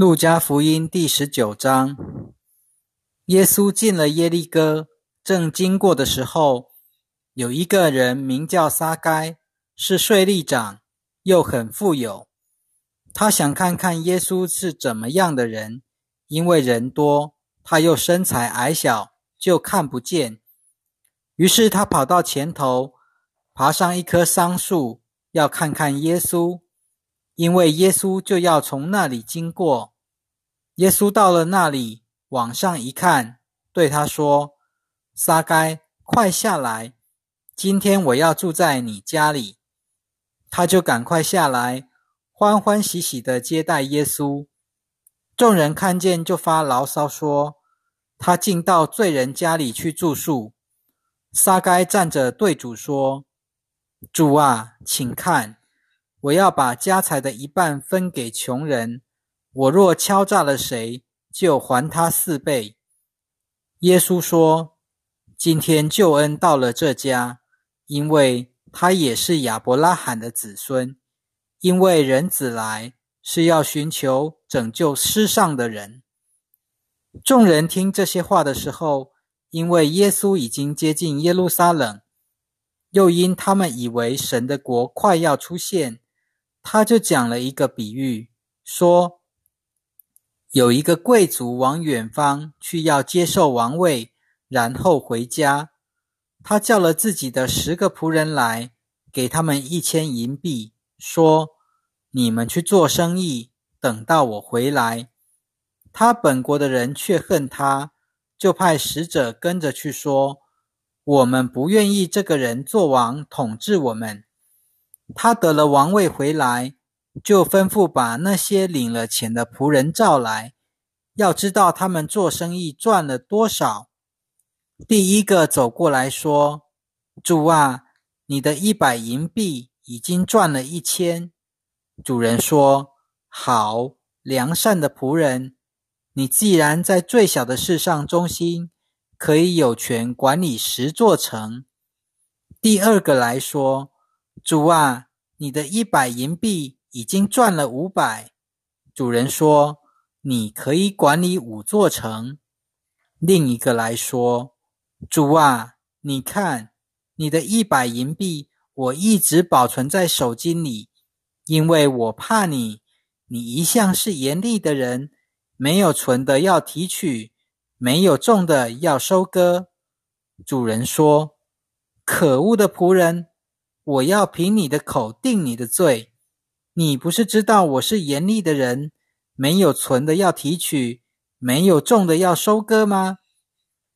路加福音第十九章，耶稣进了耶利哥，正经过的时候，有一个人名叫撒该，是税吏长，又很富有。他想看看耶稣是怎么样的人，因为人多，他又身材矮小，就看不见。于是他跑到前头，爬上一棵桑树，要看看耶稣。因为耶稣就要从那里经过，耶稣到了那里，往上一看，对他说：“撒该，快下来！今天我要住在你家里。”他就赶快下来，欢欢喜喜的接待耶稣。众人看见，就发牢骚说：“他竟到罪人家里去住宿。”撒该站着对主说：“主啊，请看。”我要把家财的一半分给穷人。我若敲诈了谁，就还他四倍。耶稣说：“今天救恩到了这家，因为他也是亚伯拉罕的子孙。因为人子来是要寻求拯救失上的人。”众人听这些话的时候，因为耶稣已经接近耶路撒冷，又因他们以为神的国快要出现。他就讲了一个比喻，说有一个贵族往远方去，要接受王位，然后回家。他叫了自己的十个仆人来，给他们一千银币，说：“你们去做生意，等到我回来。”他本国的人却恨他，就派使者跟着去说：“我们不愿意这个人做王，统治我们。”他得了王位回来，就吩咐把那些领了钱的仆人召来，要知道他们做生意赚了多少。第一个走过来说：“主啊，你的一百银币已经赚了一千。”主人说：“好，良善的仆人，你既然在最小的事上忠心，可以有权管理十座城。”第二个来说。主啊，你的一百银币已经赚了五百。主人说：“你可以管理五座城。”另一个来说：“主啊，你看，你的一百银币我一直保存在手巾里，因为我怕你。你一向是严厉的人，没有存的要提取，没有种的要收割。”主人说：“可恶的仆人！”我要凭你的口定你的罪。你不是知道我是严厉的人，没有存的要提取，没有种的要收割吗？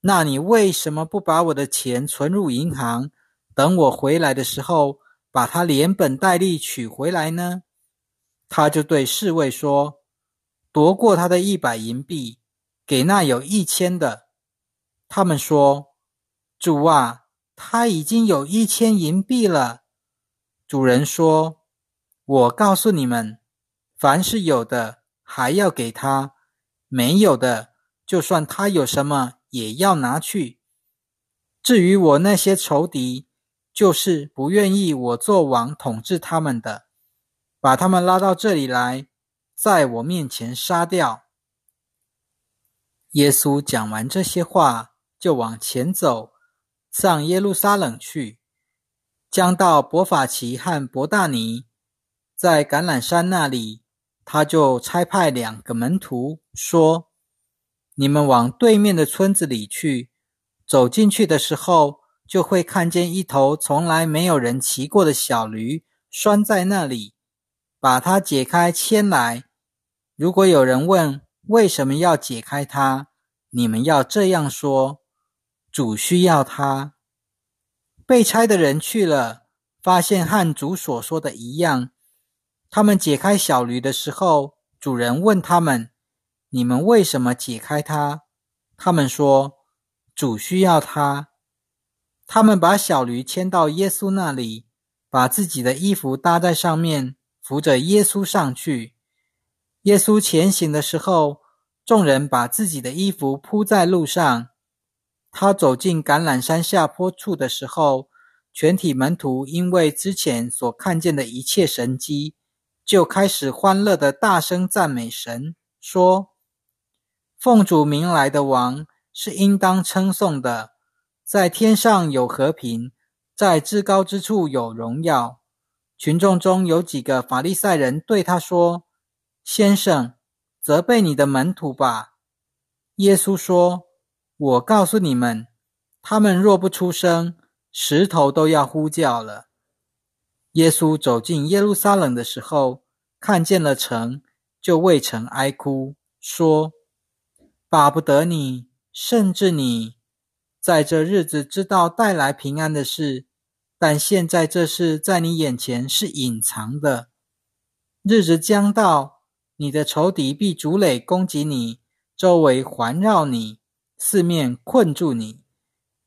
那你为什么不把我的钱存入银行，等我回来的时候，把它连本带利取回来呢？他就对侍卫说：“夺过他的一百银币，给那有一千的。”他们说：“主啊。”他已经有一千银币了。主人说：“我告诉你们，凡是有的，还要给他；没有的，就算他有什么，也要拿去。至于我那些仇敌，就是不愿意我做王统治他们的，把他们拉到这里来，在我面前杀掉。”耶稣讲完这些话，就往前走。上耶路撒冷去，将到伯法奇和伯大尼，在橄榄山那里，他就差派两个门徒说：“你们往对面的村子里去，走进去的时候，就会看见一头从来没有人骑过的小驴拴在那里，把它解开牵来。如果有人问为什么要解开它，你们要这样说。”主需要它。被差的人去了，发现和主所说的一样。他们解开小驴的时候，主人问他们：“你们为什么解开它？”他们说：“主需要他。”他们把小驴牵到耶稣那里，把自己的衣服搭在上面，扶着耶稣上去。耶稣前行的时候，众人把自己的衣服铺在路上。他走进橄榄山下坡处的时候，全体门徒因为之前所看见的一切神迹，就开始欢乐的大声赞美神，说：“奉主名来的王是应当称颂的，在天上有和平，在至高之处有荣耀。”群众中有几个法利赛人对他说：“先生，责备你的门徒吧。”耶稣说：“我告诉你们，他们若不出声，石头都要呼叫了。”耶稣走进耶路撒冷的时候，看见了城，就为城哀哭，说：“巴不得你，甚至你，在这日子知道带来平安的事，但现在这事在你眼前是隐藏的。日子将到，你的仇敌必逐垒攻击你，周围环绕你，四面困住你，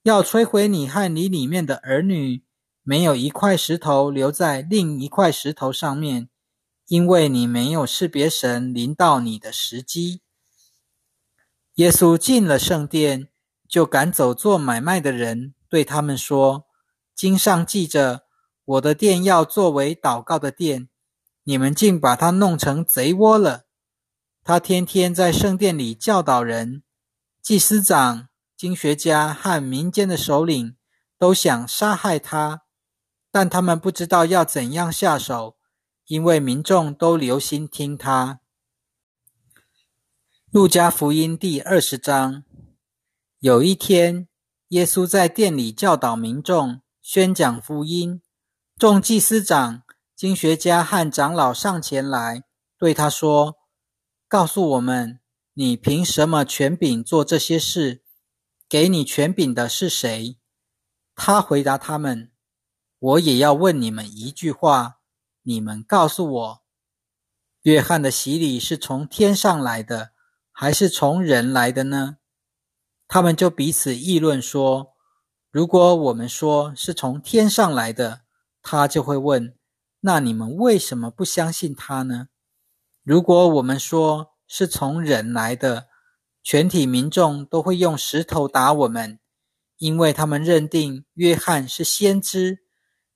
要摧毁你和你里面的儿女。”没有一块石头留在另一块石头上面，因为你没有识别神临到你的时机。耶稣进了圣殿，就赶走做买卖的人，对他们说：“经上记着，我的殿要作为祷告的殿，你们竟把它弄成贼窝了。”他天天在圣殿里教导人，祭司长、经学家和民间的首领都想杀害他。但他们不知道要怎样下手，因为民众都留心听他。路加福音第二十章，有一天，耶稣在店里教导民众，宣讲福音。众祭司长、经学家和长老上前来，对他说：“告诉我们，你凭什么权柄做这些事？给你权柄的是谁？”他回答他们。我也要问你们一句话，你们告诉我：约翰的洗礼是从天上来的，还是从人来的呢？他们就彼此议论说：如果我们说是从天上来的，他就会问：那你们为什么不相信他呢？如果我们说是从人来的，全体民众都会用石头打我们，因为他们认定约翰是先知。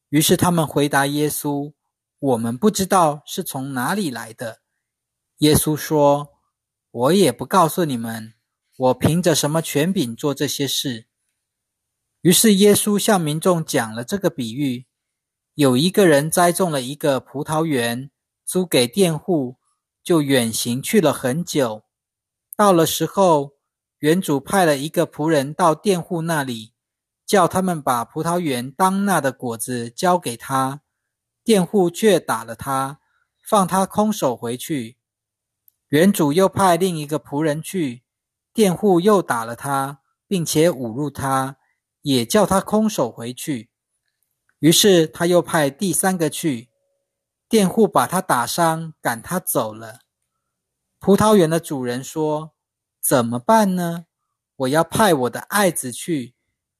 于是他们回答耶稣：“我们不知道是从哪里来的。”耶稣说：“我也不告诉你们，我凭着什么权柄做这些事。”于是耶稣向民众讲了这个比喻：有一个人栽种了一个葡萄园，租给佃户，就远行去了很久。到了时候，园主派了一个仆人到佃户那里。叫他们把葡萄园当纳的果子交给他，佃户却打了他，放他空手回去。园主又派另一个仆人去，佃户又打了他，并且侮辱他，也叫他空手回去。于是他又派第三个去，佃户把他打伤，赶他走了。葡萄园的主人说：“怎么办呢？我要派我的爱子去。”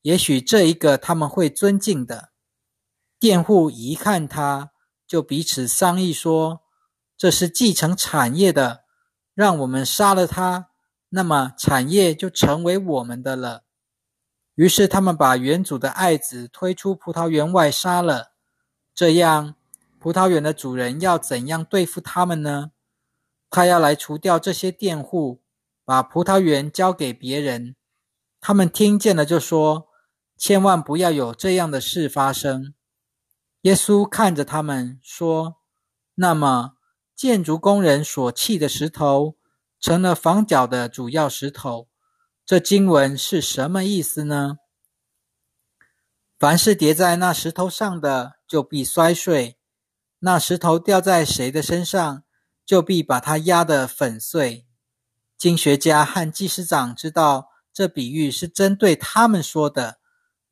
也许这一个他们会尊敬的佃户一看他，就彼此商议说：“这是继承产业的，让我们杀了他，那么产业就成为我们的了。”于是他们把园主的爱子推出葡萄园外杀了。这样，葡萄园的主人要怎样对付他们呢？他要来除掉这些佃户，把葡萄园交给别人。他们听见了，就说。千万不要有这样的事发生。耶稣看着他们说：“那么，建筑工人所砌的石头，成了房角的主要石头。这经文是什么意思呢？凡是叠在那石头上的，就必摔碎；那石头掉在谁的身上，就必把它压得粉碎。”经学家和祭司长知道这比喻是针对他们说的。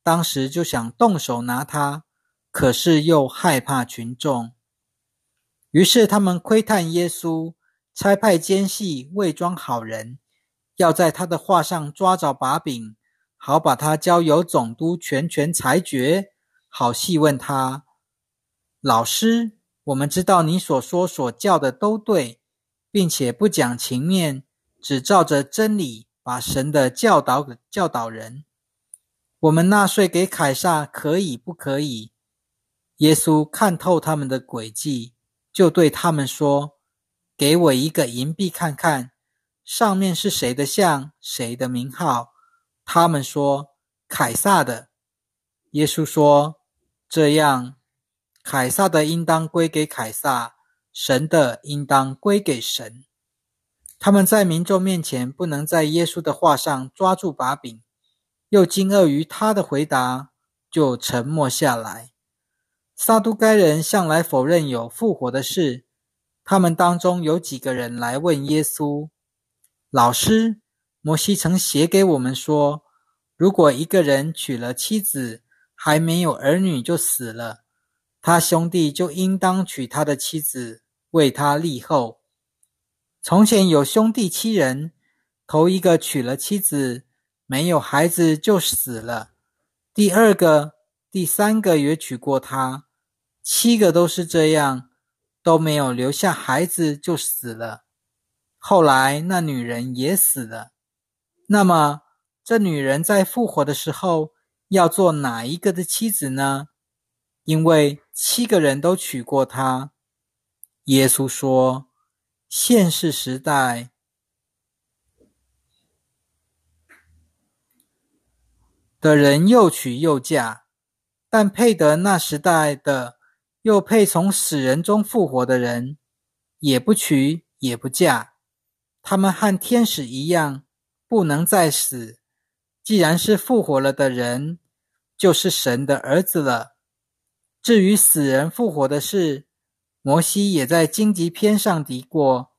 当时就想动手拿他，可是又害怕群众，于是他们窥探耶稣，差派奸细伪装好人，要在他的话上抓着把柄，好把他交由总督全权裁决，好细问他。老师，我们知道你所说所教的都对，并且不讲情面，只照着真理把神的教导教导人。我们纳税给凯撒可以不可以？耶稣看透他们的诡计，就对他们说：“给我一个银币看看，上面是谁的像，谁的名号？”他们说：“凯撒的。”耶稣说：“这样，凯撒的应当归给凯撒，神的应当归给神。”他们在民众面前不能在耶稣的话上抓住把柄，又惊愕于他的回答，就沉默下来。撒都该人向来否认有复活的事。他们当中有几个人来问耶稣：“老师，摩西曾写给我们说，如果一个人娶了妻子，还没有儿女就死了，他兄弟就应当娶他的妻子，为他立后。”从前有兄弟七人，头一个娶了妻子，没有孩子就死了；第二个、第三个也娶过她，七个都是这样，都没有留下孩子就死了。后来那女人也死了。那么这女人在复活的时候要做哪一个的妻子呢？因为七个人都娶过她。耶稣说。现世时代的人又娶又嫁，但配得那时代的又配从死人中复活的人，也不娶也不嫁。他们和天使一样，不能再死。既然是复活了的人，就是神的儿子了。至于死人复活的事，摩西也在荆棘篇上提过，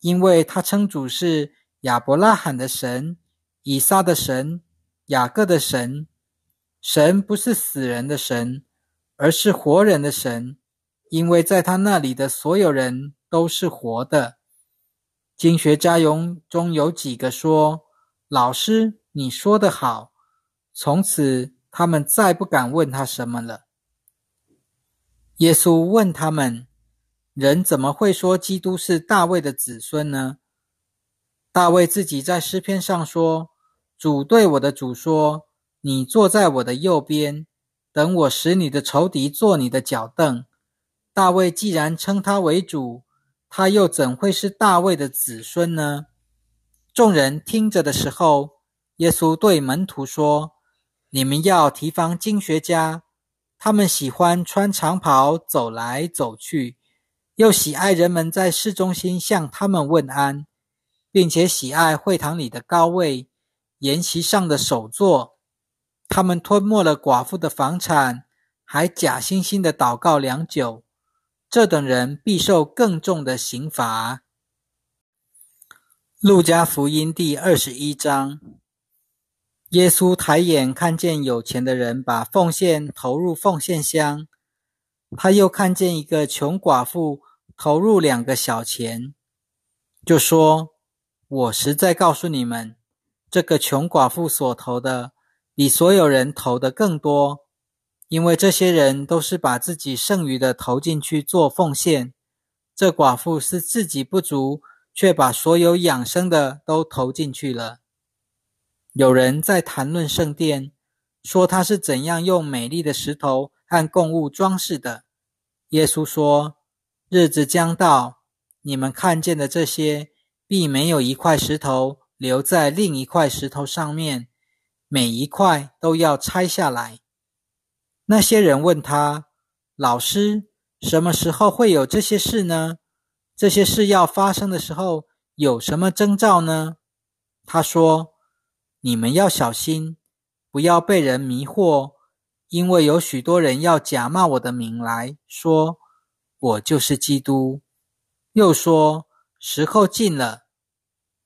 因为他称主是亚伯拉罕的神、以撒的神、雅各的神。神不是死人的神，而是活人的神，因为在他那里的所有人都是活的。经学家中中有几个说：“老师，你说得好。”从此，他们再不敢问他什么了。耶稣问他们。人怎么会说基督是大卫的子孙呢？大卫自己在诗篇上说：“主对我的主说，你坐在我的右边，等我使你的仇敌坐你的脚凳。”大卫既然称他为主，他又怎会是大卫的子孙呢？众人听着的时候，耶稣对门徒说：“你们要提防经学家，他们喜欢穿长袍走来走去。”又喜爱人们在市中心向他们问安，并且喜爱会堂里的高位、筵席上的首座。他们吞没了寡妇的房产，还假惺惺的祷告良久。这等人必受更重的刑罚。路加福音第二十一章，耶稣抬眼看见有钱的人把奉献投入奉献箱。他又看见一个穷寡妇投入两个小钱，就说：“我实在告诉你们，这个穷寡妇所投的，比所有人投的更多，因为这些人都是把自己剩余的投进去做奉献。这寡妇是自己不足，却把所有养生的都投进去了。”有人在谈论圣殿，说他是怎样用美丽的石头和供物装饰的。耶稣说：“日子将到，你们看见的这些，必没有一块石头留在另一块石头上面，每一块都要拆下来。”那些人问他：“老师，什么时候会有这些事呢？这些事要发生的时候，有什么征兆呢？”他说：“你们要小心，不要被人迷惑。”因为有许多人要假冒我的名来说，我就是基督。又说时候近了，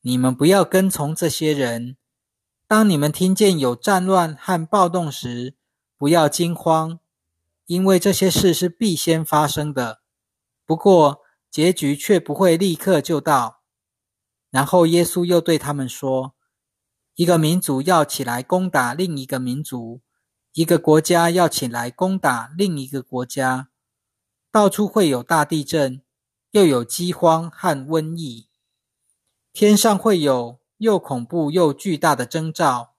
你们不要跟从这些人。当你们听见有战乱和暴动时，不要惊慌，因为这些事是必先发生的。不过结局却不会立刻就到。然后耶稣又对他们说：“一个民族要起来攻打另一个民族。”一个国家要起来攻打另一个国家，到处会有大地震，又有饥荒和瘟疫，天上会有又恐怖又巨大的征兆。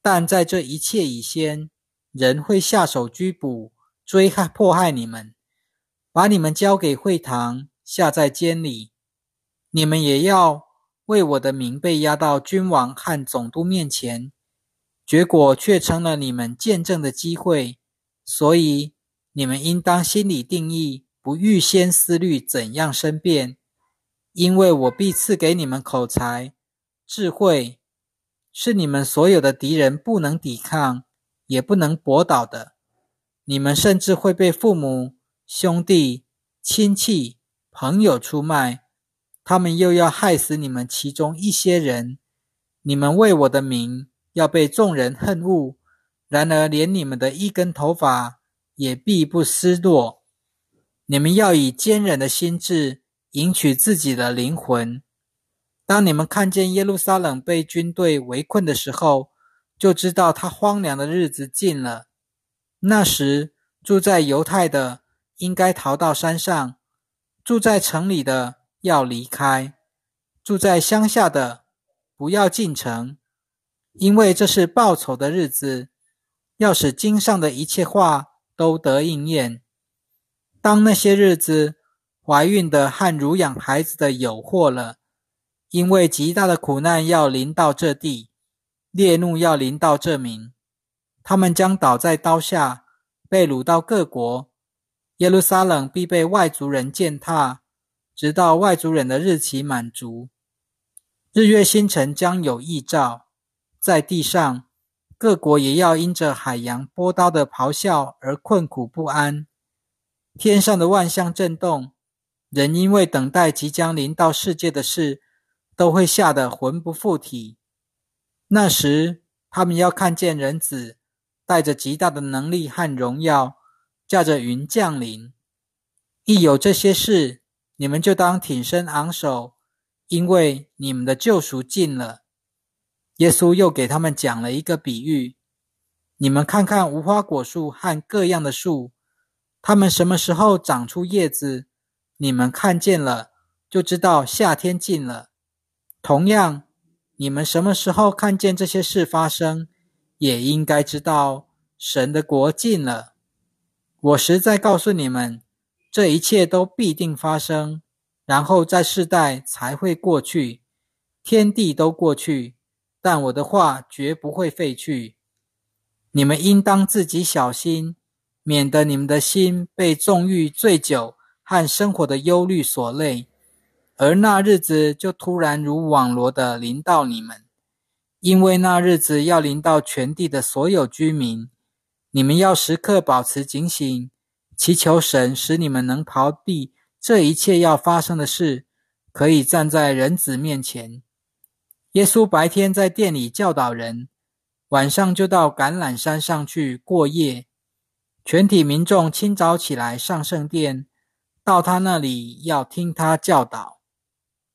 但在这一切以先，人会下手拘捕、追害、迫害你们，把你们交给会堂，下在监里。你们也要为我的名被押到君王和总督面前，结果却成了你们见证的机会。所以你们应当心里定义，不预先思虑怎样申辩，因为我必赐给你们口才、智慧，是你们所有的敌人不能抵抗，也不能驳倒的。你们甚至会被父母、兄弟、亲戚、朋友出卖。他们又要害死你们其中一些人，你们为我的名要被众人恨恶。然而，连你们的一根头发也必不失落。你们要以坚忍的心智赢取自己的灵魂。当你们看见耶路撒冷被军队围困的时候，就知道他荒凉的日子近了。那时，住在犹太的应该逃到山上，住在城里的。要离开住在乡下的，不要进城，因为这是报仇的日子，要使经上的一切话都得应验。当那些日子，怀孕的和乳养孩子的有祸了，因为极大的苦难要临到这地，烈怒要临到这民，他们将倒在刀下，被掳到各国，耶路撒冷必被外族人践踏。直到外族人的日期满足，日月星辰将有异兆，在地上各国也要因着海洋波涛的咆哮而困苦不安。天上的万象震动，人因为等待即将临到世界的事，都会吓得魂不附体。那时，他们要看见人子带着极大的能力和荣耀，驾着云降临。一有这些事。你们就当挺身昂首，因为你们的救赎近了。耶稣又给他们讲了一个比喻：你们看看无花果树和各样的树，它们什么时候长出叶子？你们看见了，就知道夏天近了。同样，你们什么时候看见这些事发生，也应该知道神的国近了。我实在告诉你们。这一切都必定发生，然后在世代才会过去，天地都过去，但我的话绝不会废去。你们应当自己小心，免得你们的心被纵欲、醉酒和生活的忧虑所累，而那日子就突然如网罗的临到你们，因为那日子要临到全地的所有居民。你们要时刻保持警醒。祈求神使你们能逃避这一切要发生的事，可以站在人子面前。耶稣白天在店里教导人，晚上就到橄榄山上去过夜。全体民众清早起来上圣殿，到他那里要听他教导。